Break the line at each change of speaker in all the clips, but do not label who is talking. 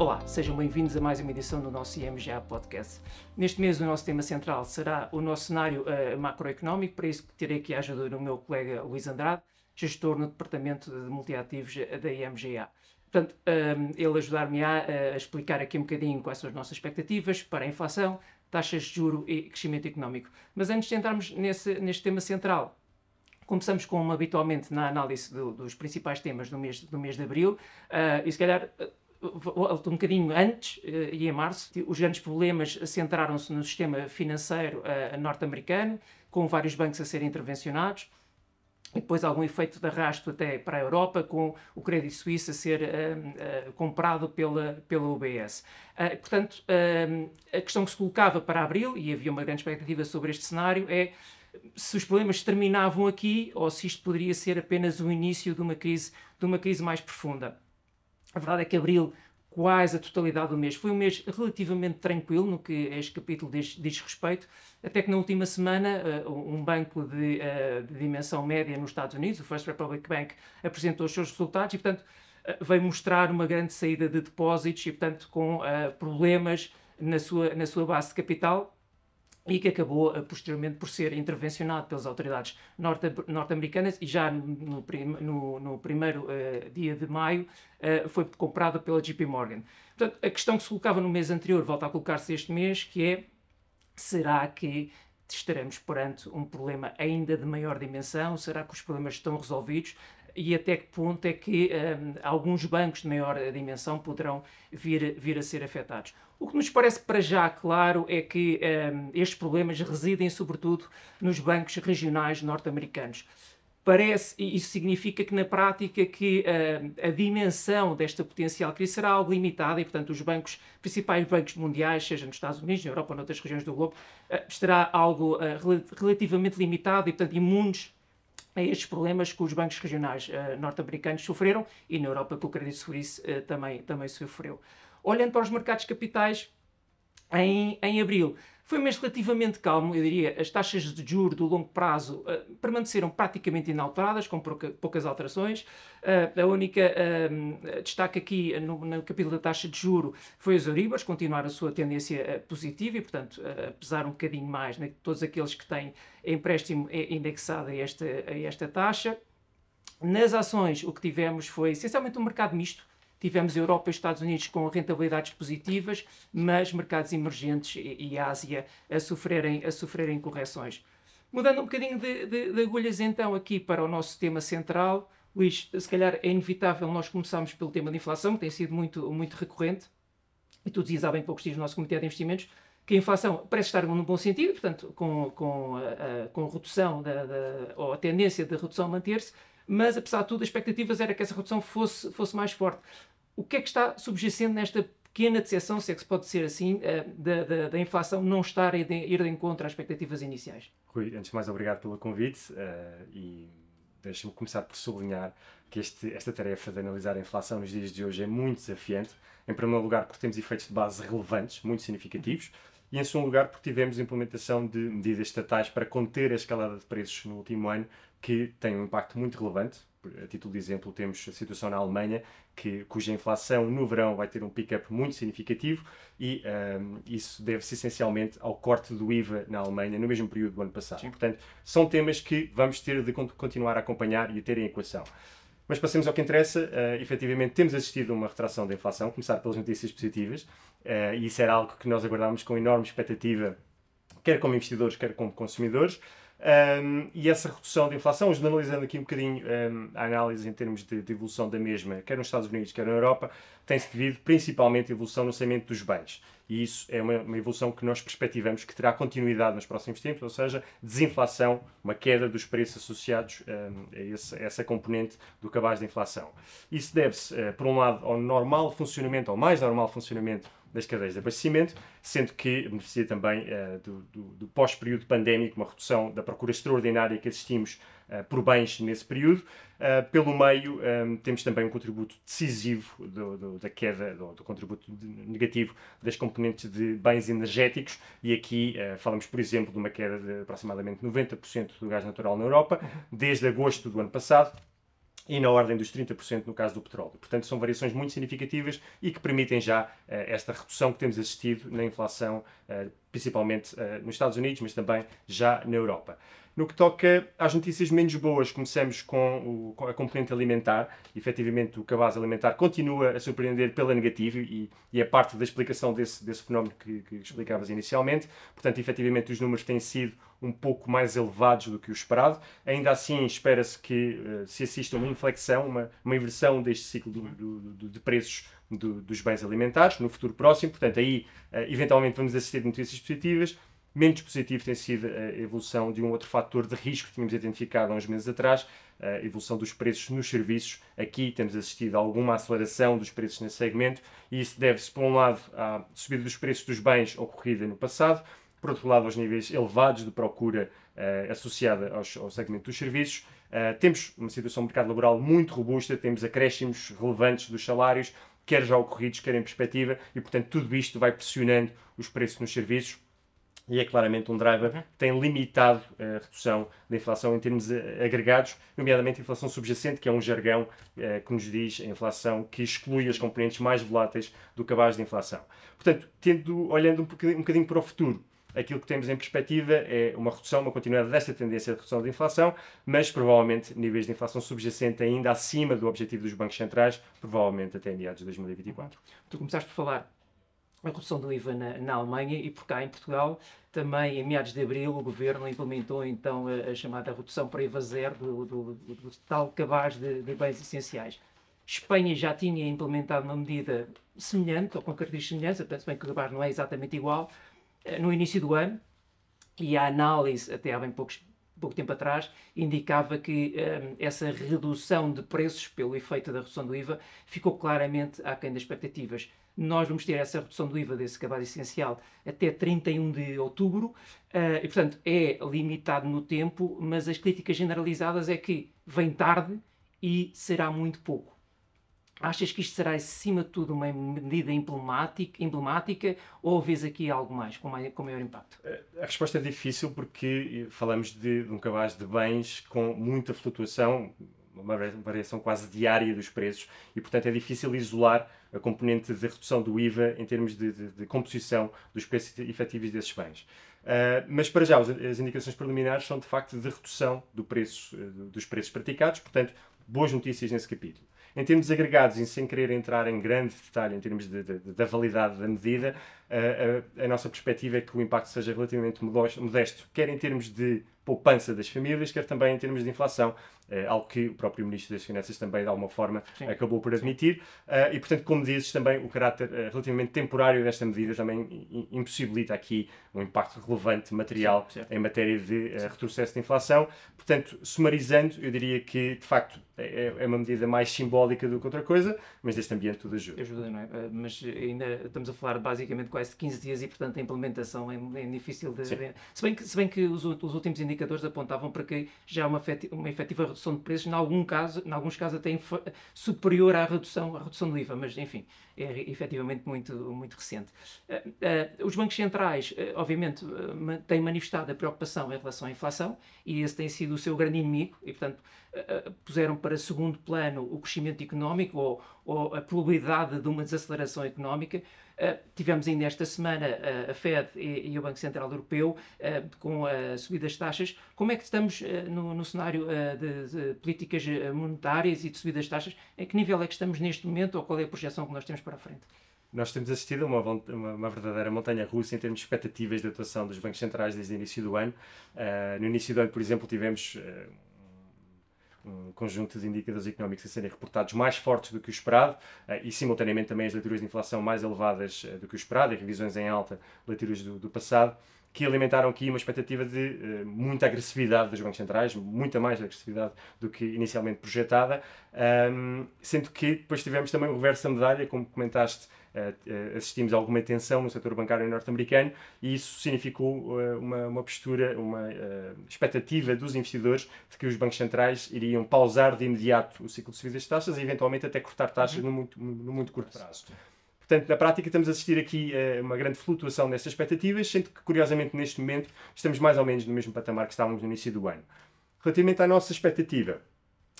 Olá, sejam bem-vindos a mais uma edição do nosso IMGA Podcast. Neste mês, o nosso tema central será o nosso cenário uh, macroeconómico, para isso terei aqui a ajuda do meu colega Luís Andrade, gestor no Departamento de Multiativos da IMGA. Portanto, um, ehm, ele ajudar-me a, a, explicar aqui um bocadinho quais são as nossas expectativas para a inflação, taxas de juro e crescimento económico. Mas antes de entrarmos nesse, neste tema central, começamos como habitualmente na análise do, dos principais temas do mês, do mês de abril, uh, e se calhar um bocadinho antes, uh, e em março, os grandes problemas centraram-se no sistema financeiro norte-americano, com vários bancos a serem intervencionados e depois algum efeito de arrasto até para a Europa, com o crédito suíço a ser uh, comprado pela, pela UBS. Portanto, a questão que se colocava para abril, e havia uma grande expectativa sobre este cenário, é se os problemas terminavam aqui ou se isto poderia ser apenas o início de uma crise, de uma crise mais profunda. A verdade é que abril quase a totalidade do mês. Foi um mês relativamente tranquilo no que este capítulo diz, diz respeito, até que na última semana uh, um banco de, uh, de, dimensão média nos Estados Unidos, o First Republic Bank, apresentou os seus resultados e, portanto, uh, veio mostrar uma grande saída de depósitos e, portanto, com problemas na sua, na sua base de capital e que acabou uh, posteriormente por ser intervencionado pelas autoridades norte-americanas e já no, no, no primeiro uh, dia de maio uh, foi comprado pela JP Morgan. Portanto, a questão que se colocava no mês anterior volta a colocar-se este mês, que é, será que estaremos perante um problema ainda de maior dimensão? Será que os problemas estão resolvidos? e até que ponto é que um, alguns bancos de maior dimensão poderão vir, vir a ser afetados. O que nos parece para já claro é que um, estes problemas residem sobretudo nos bancos regionais norte-americanos. Parece, e isso significa que na prática que uh, a dimensão desta potencial crise será algo limitada e, portanto, os bancos, principais bancos mundiais, seja nos Estados Unidos, na Europa ou noutras regiões do globo, uh, estará algo uh, relativamente limitado e, portanto, imunes a estes problemas que os bancos regionais uh, norte-americanos sofreram e na Europa que o Suisse uh, também, também sofreu. Olhando para os mercados capitais, em, em abril, foi um mês relativamente calmo, eu diria. As taxas de juros do longo prazo uh, permaneceram praticamente inalteradas, com pouca, poucas alterações. Uh, a única uh, destaque aqui no, no, capítulo da taxa de juro foi os Euribors, continuar a sua tendência positiva e, portanto, apesar um bocadinho mais né, todos aqueles que têm empréstimo indexado a esta, a esta taxa. Nas ações, o que tivemos foi essencialmente um mercado misto, Tivemos Europa e Estados Unidos com rentabilidades positivas, mas mercados emergentes e, e Ásia a sofrerem, a sofrerem correções. Mudando um bocadinho de, de, de, agulhas então aqui para o nosso tema central, Luís, se calhar é inevitável nós começarmos pelo tema da inflação, que tem sido muito, muito recorrente, e tu dizias há bem poucos dias no nosso Comitê de Investimentos, que a inflação parece estar num bom sentido, portanto, com, com, a, a, com redução, da, da, ou a tendência de redução manter-se, mas apesar de tudo, as expectativas era que essa redução fosse, fosse mais forte o que é que está subjacendo nesta pequena decepção, se é que se pode ser assim, eh, da, da, da inflação não estar a ir de encontro às expectativas iniciais?
Rui, antes de mais, obrigado pelo convite uh, e deixa-me começar por sublinhar que este, esta tarefa de analisar a inflação nos dias de hoje é muito desafiante. Em primeiro lugar, porque temos efeitos de base relevantes, muito significativos, e em segundo lugar, porque tivemos implementação de medidas estatais para conter a escalada de preços no último ano, que tem um impacto muito relevante, a título de exemplo, temos a situação na Alemanha, que, cuja inflação no verão vai ter um pick-up muito significativo e um, isso deve-se essencialmente ao corte do IVA na Alemanha no mesmo período do ano passado. Sim. Portanto, são temas que vamos ter de continuar a acompanhar e a ter em equação. Mas passemos ao que interessa. Uh, efetivamente, temos assistido a uma retração da inflação, começar pelas notícias positivas, uh, e isso era algo que nós aguardávamos com enorme expectativa, quer como investidores, quer como consumidores. Um, e essa redução da inflação, analisando aqui um bocadinho um, a análise em termos de, de, evolução da mesma, quer nos Estados Unidos, quer na Europa, tem-se devido principalmente à evolução no segmento dos bens. E isso é uma, uma, evolução que nós perspectivamos que terá continuidade nos próximos tempos, ou seja, desinflação, uma queda dos preços associados um, a, esse, a, essa componente do cabaz da inflação. Isso deve-se, uh, por um lado, ao normal funcionamento, ao mais normal funcionamento das cadeias de abastecimento, sendo que beneficia também uh, do, do, do pós-período pandémico, uma redução da procura extraordinária que assistimos uh, por bens nesse período. Uh, pelo meio, um, temos também um contributo decisivo do, do, da queda, do, do, contributo negativo das componentes de bens energéticos, e aqui falamos, por exemplo, de uma queda de aproximadamente 90% do gás natural na Europa, desde agosto do ano passado, e na ordem dos 30% no caso do petróleo. Portanto, são variações muito significativas e que permitem já uh, esta redução que temos assistido na inflação, uh, principalmente uh, nos Estados Unidos, mas também já na Europa. No que toca às notícias menos boas, começamos com, o, com a componente alimentar. Efetivamente, o cabaz alimentar continua a surpreender pela negativa e, e é parte da explicação desse, desse fenómeno que, que explicavas inicialmente. Portanto, efetivamente, os números têm sido um pouco mais elevados do que o esperado. Ainda assim, espera-se que uh, se assista uma inflexão, uma, uma inversão deste ciclo do, do, do, de preços dos bens alimentares no futuro próximo. Portanto, aí, uh, eventualmente, vamos assistir notícias positivas. Menos positivo tem sido a evolução de um outro fator de risco que tínhamos identificado há uns meses atrás, a evolução dos preços nos serviços. Aqui temos assistido a alguma aceleração dos preços nesse segmento e isso deve-se, por um lado, à subida dos preços dos bens ocorrida no passado, por outro lado, aos níveis elevados de procura uh, associada aos, ao segmento dos serviços. Uh, temos uma situação de mercado laboral muito robusta, temos acréscimos relevantes dos salários, quer já ocorridos, quer em perspectiva, e portanto tudo isto vai pressionando os preços nos serviços e é claramente um driver que tem limitado a redução da inflação em termos agregados, nomeadamente a inflação subjacente, que é um jargão eh, que nos diz a inflação que exclui as componentes mais voláteis do cabaz de inflação. Portanto, tendo, olhando um bocadinho, um bocadinho para o futuro, aquilo que temos em perspectiva é uma redução, uma continuidade desta tendência de redução da inflação, mas provavelmente níveis de inflação subjacente ainda acima do objetivo dos bancos centrais, provavelmente até meados de 2024.
Tu começaste por falar a redução do IVA na, na, Alemanha e por cá em Portugal também em meados de abril o governo implementou então a, a chamada redução para IVA zero do, do, do, do tal cabaz de, de, bens essenciais. Espanha já tinha implementado uma medida semelhante ou com características semelhantes, penso bem que o cabaz não é exatamente igual, eh, no início do ano e a análise até há bem poucos, pouco tempo atrás indicava que um, essa redução de preços pelo efeito da redução do IVA ficou claramente aquém das expectativas nós vamos ter essa redução do IVA desse cabaz essencial até 31 de outubro uh, e, portanto, é limitado no tempo, mas as críticas generalizadas é que vem tarde e será muito pouco. Achas que isto será, acima de tudo, uma medida emblemática, emblemática ou vês aqui algo mais, com, maior, com maior impacto?
Eh, a resposta é difícil porque falamos de, de um cabaz de bens com muita flutuação, uma variação quase diária dos preços e, portanto, é difícil isolar a componente de redução do IVA em termos de, de, de composição dos preços efetivos desses bens. Uh, mas para já as indicações preliminares são de facto de redução do preço, dos preços praticados, portanto, boas notícias nesse capítulo. Em termos agregados, e sem querer entrar em grande detalhe em termos de, de, da validade da medida, uh, a, a, nossa perspectiva é que o impacto seja relativamente modesto, quer em termos de poupança das famílias, quer também em termos de inflação, é algo que o próprio Ministro das Finanças também, de alguma forma, Sim. acabou por admitir. Uh, e, portanto, como dizes, também o caráter uh, relativamente temporário desta medida também impossibilita aqui um impacto relevante material sim, em matéria de uh, retrocesso de inflação. Portanto, sumarizando, eu diria que, de facto, é, é, uma medida mais simbólica do que outra coisa, mas neste ambiente tudo ajuda.
Ajuda, não é? Mas ainda estamos a falar basicamente quase de 15 dias e, portanto, a implementação é, é difícil de... Se bem que, se bem que os, os últimos indicadores apontavam para que já há uma, uma efetiva redução redução de preços, em, algum caso, em alguns casos até superior à redução, à redução do IVA, mas enfim, é efetivamente muito, muito recente. Uh, uh, os bancos centrais, uh, obviamente, têm manifestado a preocupação em relação à inflação e esse tem sido o seu grande inimigo e, portanto, puseram para segundo plano o crescimento económico ou, ou a probabilidade de uma desaceleração económica, tivemos ainda esta semana a Fed e, o Banco Central Europeu com a subida das taxas. Como é que estamos no, no, cenário de, de, políticas monetárias e de subida das taxas? Em que nível é que estamos neste momento ou qual é a projeção que nós temos para a frente?
Nós temos assistido a uma, uma, uma, verdadeira montanha russa em termos de expectativas de atuação dos bancos centrais desde o início do ano. no início do ano, por exemplo, tivemos um conjunto de indicadores económicos a serem reportados mais fortes do que o esperado uh, e, simultaneamente, também as leituras de inflação mais elevadas uh, do que o esperado e revisões em alta, leituras do, do passado, que alimentaram aqui uma expectativa de uh, muita agressividade dos bancos centrais, muita mais agressividade do que inicialmente projetada, um, sendo que depois tivemos também o reverso da medalha, como comentaste, uh, assistimos a alguma tensão no setor bancário norte-americano e isso significou uh, uma, uma postura, uma expectativa dos investidores de que os bancos centrais iriam pausar de imediato o ciclo de subidas de taxas e eventualmente até cortar taxas uhum. no, muito, no muito curto prazo. Portanto, na prática, estamos a assistir aqui a uma grande flutuação nessas expectativas, sendo que, curiosamente, neste momento, estamos mais ou menos no mesmo patamar que estávamos no início do ano. Relativamente à nossa expectativa,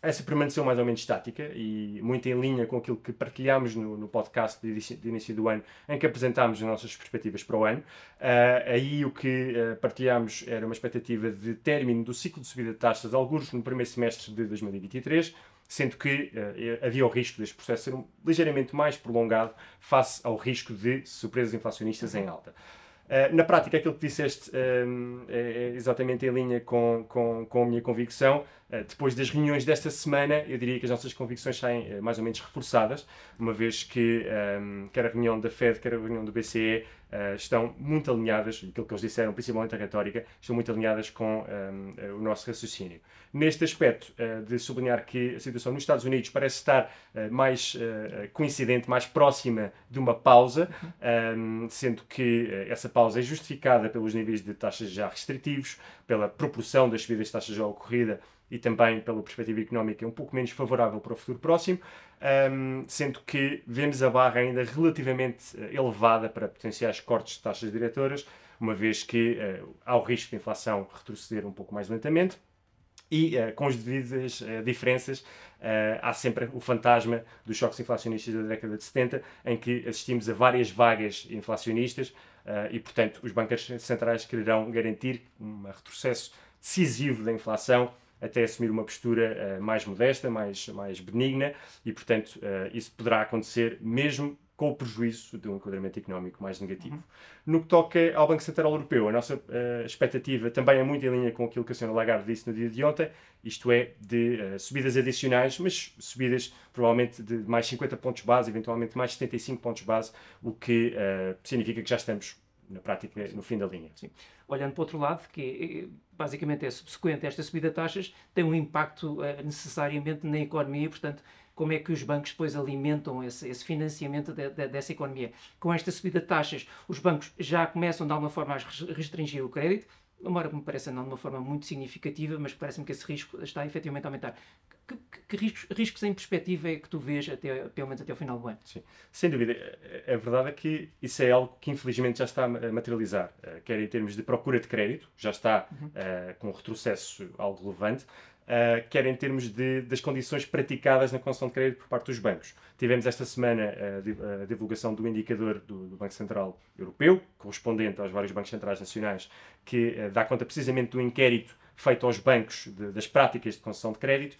essa permaneceu mais ou menos estática e muito em linha com aquilo que partilhámos no, no podcast de início, de início, do ano, em que apresentámos as nossas perspectivas para o ano. Uh, aí o que uh, partilhámos era uma expectativa de término do ciclo de subida de taxas, alguns no primeiro semestre de 2023, sendo que uh, havia o risco deste processo ser um, ligeiramente mais prolongado face ao risco de surpresas inflacionistas em alta. Uh, na prática, aquilo que disseste uh, é exatamente em linha com, com, com a minha convicção. Uh, depois das reuniões desta semana, eu diria que as nossas convicções saem mais ou menos reforçadas, uma vez que um, quer a reunião da Fed, quer a reunião do BCE estão muito alinhadas, aquilo que eles disseram, principalmente a retórica, estão muito alinhadas com um, o nosso raciocínio. Neste aspecto, de sublinhar que a situação nos Estados Unidos parece estar mais coincidente, mais próxima de uma pausa, um, sendo que essa pausa é justificada pelos níveis de taxas já restritivos, pela proporção das subidas de taxas já ocorrida e também pela perspectiva económica um pouco menos favorável para o futuro próximo, um, sendo que vemos a barra ainda relativamente uh, elevada para potenciais cortes de taxas diretoras, uma vez que uh, há o risco de inflação retroceder um pouco mais lentamente e uh, com as devidas uh, diferenças, uh, há sempre o fantasma dos choques inflacionistas da década de 70, em que assistimos a várias vagas inflacionistas e, portanto, os bancos centrais quererão garantir um retrocesso decisivo da inflação até assumir uma postura mais modesta, mais, mais benigna, e, portanto, isso poderá acontecer mesmo com o prejuízo de um enquadramento económico mais negativo. Uhum. No que toca ao Banco Central Europeu, a nossa uh, expectativa também é muito em linha com aquilo que a Sra. Lagarde disse no dia de ontem, isto é, de uh, subidas adicionais, mas subidas provavelmente de mais 50 pontos base, eventualmente mais 75 pontos base, o que uh, significa que já estamos na prática no fim da linha.
Sim. Olhando para o outro lado, que basicamente é subsequente a esta subida de taxas, tem um impacto necessariamente na economia, portanto, como é que os bancos depois alimentam esse, esse financiamento de, de, dessa economia. Com esta subida de taxas, os bancos já começam de alguma forma a restringir o crédito, embora me pareça não de uma forma muito significativa, mas parece-me que esse risco está efetivamente a aumentar. Que, que, que riscos, riscos, em perspectiva é que tu vês até, pelo menos até o final do ano?
Sim, sem dúvida. A verdade é que isso é algo que infelizmente já está a materializar, eh, quer em termos de procura de crédito, já está uhum. uh, com um retrocesso algo relevante, uh, quer em termos de, das condições praticadas na concessão de crédito por parte dos bancos. Tivemos esta semana a, a divulgação do indicador do, do, Banco Central Europeu, correspondente aos vários bancos centrais nacionais, que uh, dá conta precisamente do inquérito feito aos bancos de, das práticas de concessão de crédito,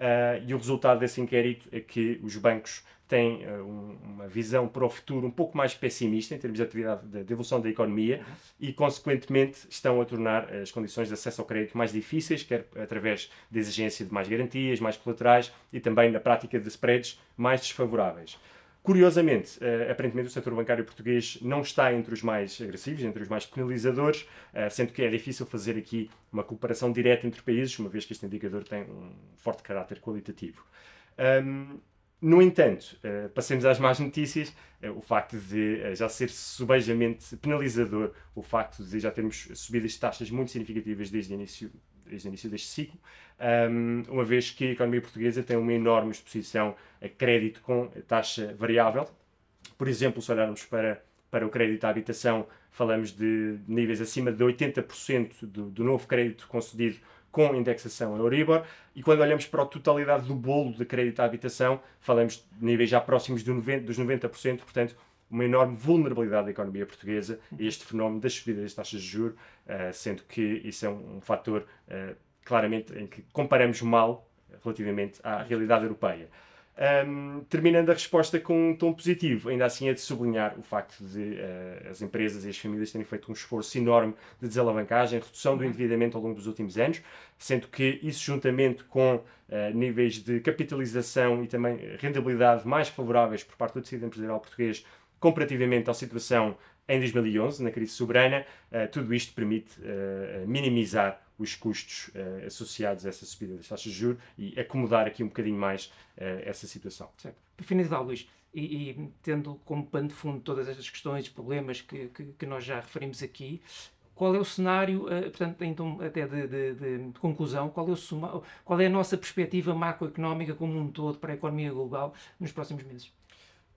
uh, e o resultado desse inquérito é que os bancos tem uh, um, uma visão para o futuro um pouco mais pessimista em termos de atividade de, evolução da economia e, consequentemente, estão a tornar as condições de acesso ao crédito mais difíceis, quer através da exigência de mais garantias, mais colaterais e também na prática de spreads mais desfavoráveis. Curiosamente, uh, aparentemente o setor bancário português não está entre os mais agressivos, entre os mais penalizadores, uh, sendo que é difícil fazer aqui uma comparação direta entre países, uma vez que este indicador tem um forte caráter qualitativo. No entanto, uh, passemos às más notícias, o facto de já ser subejamente penalizador, o facto de já termos subidas de taxas muito significativas desde o início, o início deste ciclo, um, uma vez que a economia portuguesa tem uma enorme exposição a crédito com taxa variável. Por exemplo, se olharmos para, para o crédito à habitação, falamos de níveis acima de 80% do, do novo crédito concedido com indexação Euribor, e quando olhamos para a totalidade do bolo de crédito à habitação, falamos de níveis já próximos do 90, dos 90%, portanto, uma enorme vulnerabilidade da economia portuguesa a este fenómeno das subidas das taxas de juros, uh, sendo que isso é um, um fator uh, claramente em que comparamos mal relativamente à realidade europeia. Um, terminando a resposta com um tom positivo, ainda assim é de sublinhar o facto de uh, as empresas e as famílias terem feito um esforço enorme de desalavancagem, redução do uhum. endividamento ao longo dos últimos anos, sendo que isso, juntamente com uh, níveis de capitalização e também rentabilidade mais favoráveis por parte do tecido empresarial português, comparativamente à situação em 2011, na crise soberana, uh, tudo isto permite minimizar os custos associados a essa subida das taxas de juros e acomodar aqui um bocadinho mais essa situação.
Certo. Para finalizar, Luís, e, e, tendo como pano de fundo todas estas questões e problemas que, que, que, nós já referimos aqui, qual é o cenário, portanto, então, até de, de, de, conclusão, qual é, o, qual é a nossa perspectiva macroeconómica como um todo para a economia global nos próximos meses?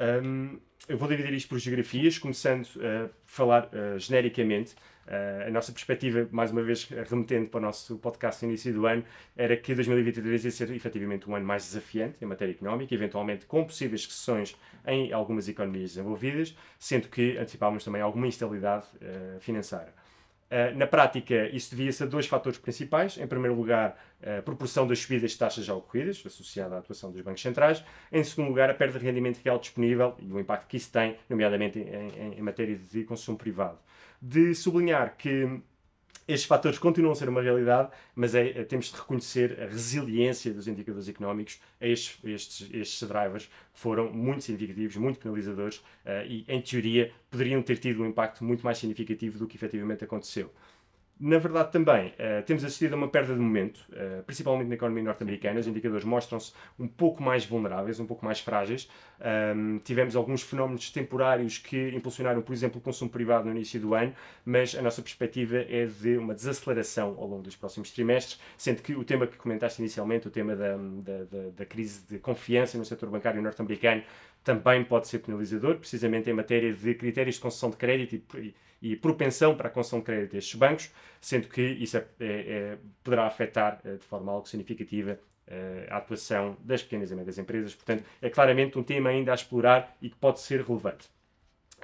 Um, eu vou dividir isto por geografias, começando a falar uh, genericamente. Uh, a nossa perspectiva, mais uma vez remetendo para o nosso podcast no início do ano, era que 2023 ia ser efetivamente um ano mais desafiante em matéria económica, eventualmente com possíveis recessões em algumas economias desenvolvidas, sendo que antecipávamos também alguma instabilidade uh, financeira. Uh, na prática, isso devia-se a dois fatores principais. Em primeiro lugar, a proporção das subidas de taxas já ocorridas, associada à atuação dos bancos centrais. Em segundo lugar, a perda de rendimento real disponível e o impacto que isso tem, nomeadamente em, em, em matéria de consumo privado. De sublinhar que estes fatores continuam a ser uma realidade, mas é, é, temos de reconhecer a resiliência dos indicadores económicos estes, estes, estes drivers foram muito significativos, muito penalizadores uh, e, em teoria, poderiam ter tido um impacto muito mais significativo do que efetivamente aconteceu. Na verdade, também uh, temos assistido a uma perda de momento, uh, principalmente na economia norte-americana. Os indicadores mostram-se um pouco mais vulneráveis, um pouco mais frágeis. Um, tivemos alguns fenómenos temporários que impulsionaram, por exemplo, o consumo privado no início do ano, mas a nossa perspectiva é de uma desaceleração ao longo dos próximos trimestres, sendo que o tema que comentaste inicialmente, o tema da, da, da, da crise de confiança no setor bancário norte-americano, também pode ser penalizador, precisamente em matéria de critérios de concessão de crédito e, e propensão para a concessão de crédito destes bancos, sendo que isso é, é, é, poderá afetar eh, de forma algo significativa eh, a atuação das pequenas e médias empresas. Portanto, é claramente um tema ainda a explorar e que pode ser relevante.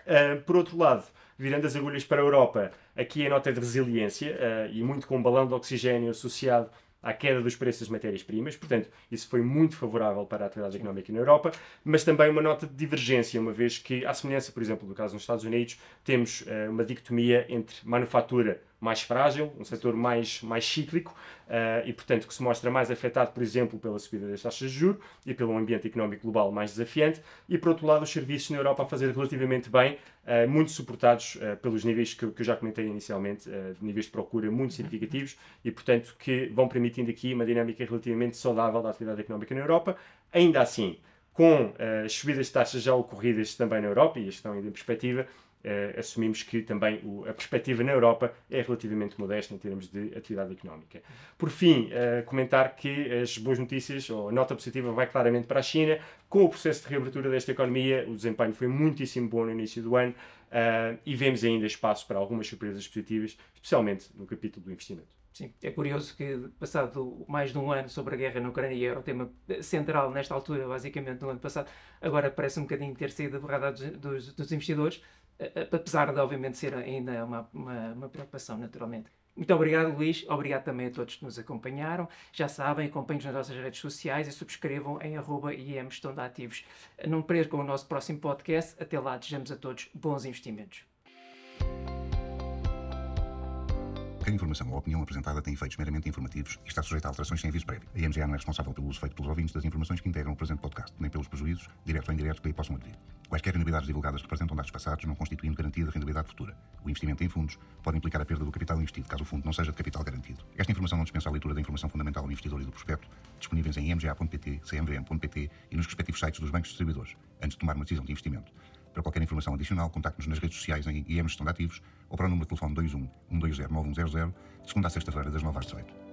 Uh, por outro lado, virando as agulhas para a Europa, aqui a nota de resiliência uh, e muito com um balão de oxigênio associado à queda dos preços das matérias-primas, portanto, isso foi muito favorável para a atividade económica na Europa, mas também uma nota de divergência, uma vez que, à semelhança, por exemplo, do caso nos Estados Unidos, temos uh, uma dicotomia entre manufatura mais frágil, um setor mais, mais cíclico uh, e, portanto, que se mostra mais afetado, por exemplo, pela subida das taxas de juros e pelo ambiente económico global mais desafiante, e, por outro lado, os serviços na Europa a fazer relativamente bem, uh, muito suportados uh, pelos níveis que, que, eu já comentei inicialmente, níveis de procura muito significativos e, portanto, que vão permitindo aqui uma dinâmica relativamente saudável da atividade económica na Europa. Ainda assim, com as subidas de taxas já ocorridas também na Europa, e estão ainda em perspectiva, Uh, assumimos que também o, a perspectiva na Europa é relativamente modesta em termos de atividade económica. Por fim, uh, comentar que as boas notícias, ou a nota positiva, vai claramente para a China. Com o processo de reabertura desta economia, o desempenho foi muitíssimo bom no início do ano uh, e vemos ainda espaço para algumas surpresas positivas, especialmente no capítulo do investimento.
Sim, é curioso que, passado mais de um ano sobre a guerra na Ucrânia, era o tema central nesta altura, basicamente, no ano passado, agora parece um bocadinho ter sido aborrado dos, dos, dos investidores apesar de obviamente ser ainda uma, uma, uma, preocupação, naturalmente. Muito obrigado, Luís. Obrigado também a todos que nos acompanharam. Já sabem, acompanhem-nos nas nossas redes sociais e subscrevam em arroba IEM Gestão de. Não percam o nosso próximo podcast. Até lá, desejamos a todos bons investimentos.
Qualquer informação ou opinião apresentada tem efeitos meramente informativos e está sujeita a alterações sem aviso prévio. A IMGA não é responsável pelo uso feito pelos ouvintes das informações que integram o presente podcast, nem pelos prejuízos, diretos ou indiretos, que aí possam advir. Quaisquer rentabilidades divulgadas representam dados passados, não constituindo garantia de rentabilidade futura. O investimento em fundos pode implicar a perda do capital investido, caso o fundo não seja de capital garantido. Esta informação não dispensa a leitura da informação fundamental do investidor e do prospecto, disponíveis em imga.pt, cmvm.pt e nos respectivos sites dos bancos distribuidores, antes de tomar uma decisão de investimento. Para qualquer informação adicional, contacte-nos nas redes sociais em IM Gestão de Ativos ou para o número de telefone 21 120 9100, de segunda a sexta-feira, das 9 às 18.